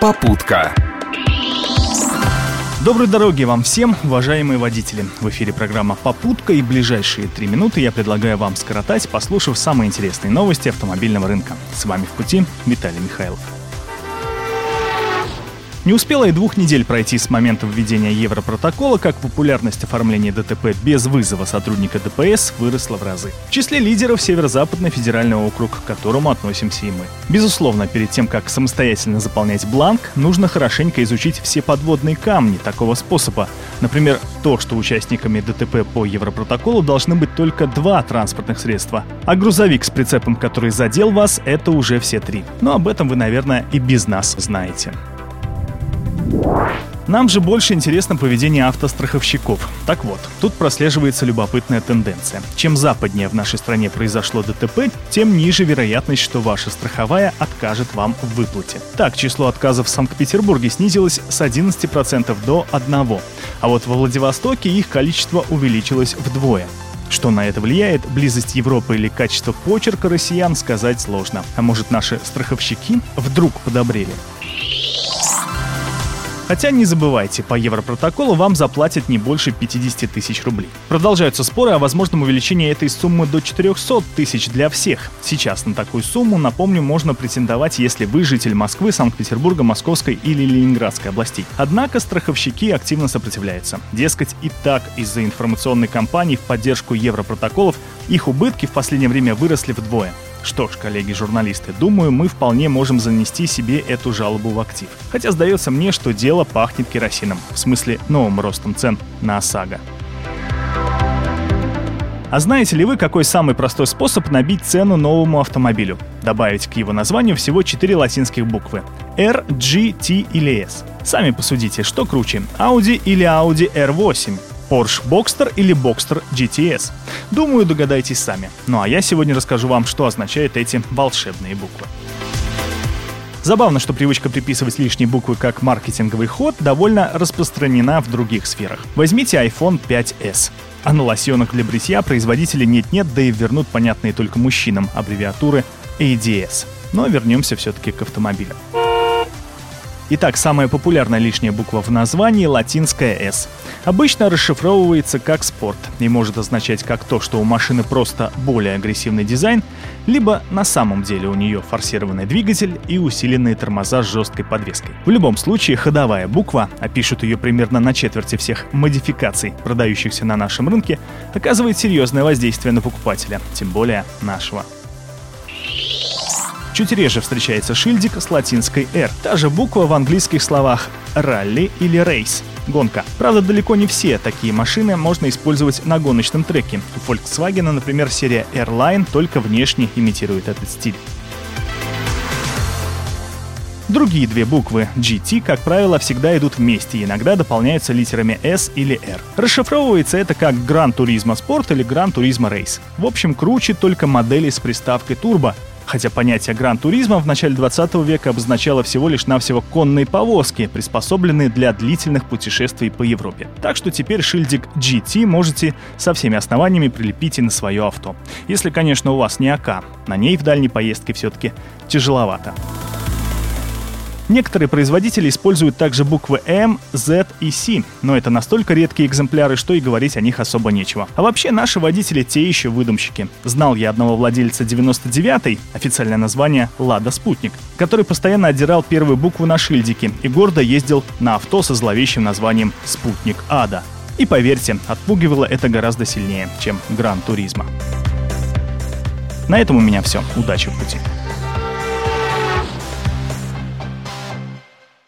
Попутка. Доброй дороги вам всем, уважаемые водители. В эфире программа «Попутка» и ближайшие три минуты я предлагаю вам скоротать, послушав самые интересные новости автомобильного рынка. С вами в пути Виталий Михайлов. Не успело и двух недель пройти с момента введения Европротокола, как популярность оформления ДТП без вызова сотрудника ДПС выросла в разы. В числе лидеров Северо-Западный федеральный округ, к которому относимся и мы. Безусловно, перед тем, как самостоятельно заполнять бланк, нужно хорошенько изучить все подводные камни такого способа. Например, то, что участниками ДТП по Европротоколу должны быть только два транспортных средства, а грузовик с прицепом, который задел вас, это уже все три. Но об этом вы, наверное, и без нас знаете. Нам же больше интересно поведение автостраховщиков. Так вот, тут прослеживается любопытная тенденция. Чем западнее в нашей стране произошло ДТП, тем ниже вероятность, что ваша страховая откажет вам в выплате. Так, число отказов в Санкт-Петербурге снизилось с 11% до 1%, а вот во Владивостоке их количество увеличилось вдвое. Что на это влияет, близость Европы или качество почерка россиян сказать сложно. А может наши страховщики вдруг подобрели? Хотя не забывайте, по Европротоколу вам заплатят не больше 50 тысяч рублей. Продолжаются споры о возможном увеличении этой суммы до 400 тысяч для всех. Сейчас на такую сумму, напомню, можно претендовать, если вы житель Москвы, Санкт-Петербурга, Московской или Ленинградской областей. Однако страховщики активно сопротивляются. Дескать, и так из-за информационной кампании в поддержку Европротоколов их убытки в последнее время выросли вдвое. Что ж, коллеги-журналисты, думаю, мы вполне можем занести себе эту жалобу в актив. Хотя сдается мне, что дело пахнет керосином, в смысле новым ростом цен на ОСАГО. А знаете ли вы, какой самый простой способ набить цену новому автомобилю? Добавить к его названию всего 4 латинских буквы. R, G, T или S. Сами посудите, что круче, Audi или Audi R8? Porsche Boxster или Boxster GTS? Думаю, догадаетесь сами. Ну а я сегодня расскажу вам, что означают эти волшебные буквы. Забавно, что привычка приписывать лишние буквы как маркетинговый ход довольно распространена в других сферах. Возьмите iPhone 5s. А на лосьонах для бритья производители нет-нет, да и вернут понятные только мужчинам аббревиатуры ADS. Но вернемся все-таки к автомобилям. Итак, самая популярная лишняя буква в названии — латинская «S». Обычно расшифровывается как «спорт» и может означать как то, что у машины просто более агрессивный дизайн, либо на самом деле у нее форсированный двигатель и усиленные тормоза с жесткой подвеской. В любом случае, ходовая буква, а пишут ее примерно на четверти всех модификаций, продающихся на нашем рынке, оказывает серьезное воздействие на покупателя, тем более нашего. Чуть реже встречается шильдик с латинской «R». Та же буква в английских словах «ралли» или «рейс» — гонка. Правда, далеко не все такие машины можно использовать на гоночном треке. У Volkswagen, например, серия Airline только внешне имитирует этот стиль. Другие две буквы GT, как правило, всегда идут вместе иногда дополняются литерами S или R. Расшифровывается это как Gran Turismo Sport или Gran Turismo Race. В общем, круче только модели с приставкой Turbo, хотя понятие гран-туризма в начале 20 века обозначало всего лишь навсего конные повозки, приспособленные для длительных путешествий по Европе. Так что теперь шильдик GT можете со всеми основаниями прилепить и на свое авто. Если, конечно, у вас не АК, на ней в дальней поездке все-таки тяжеловато. Некоторые производители используют также буквы М, Z и C, но это настолько редкие экземпляры, что и говорить о них особо нечего. А вообще наши водители те еще выдумщики. Знал я одного владельца 99-й, официальное название «Лада Спутник», который постоянно отдирал первую букву на шильдике и гордо ездил на авто со зловещим названием «Спутник Ада». И поверьте, отпугивало это гораздо сильнее, чем Гран Туризма. На этом у меня все. Удачи в пути.